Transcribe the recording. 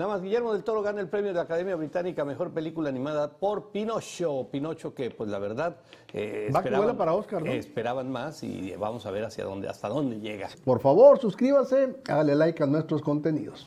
Nada más, Guillermo del Toro gana el premio de la Academia Británica Mejor Película Animada por Pinocho. Pinocho que, pues la verdad, eh, Va que para Oscar, ¿no? esperaban más y eh, vamos a ver hacia dónde, hasta dónde llega. Por favor, suscríbase, hágale like a nuestros contenidos.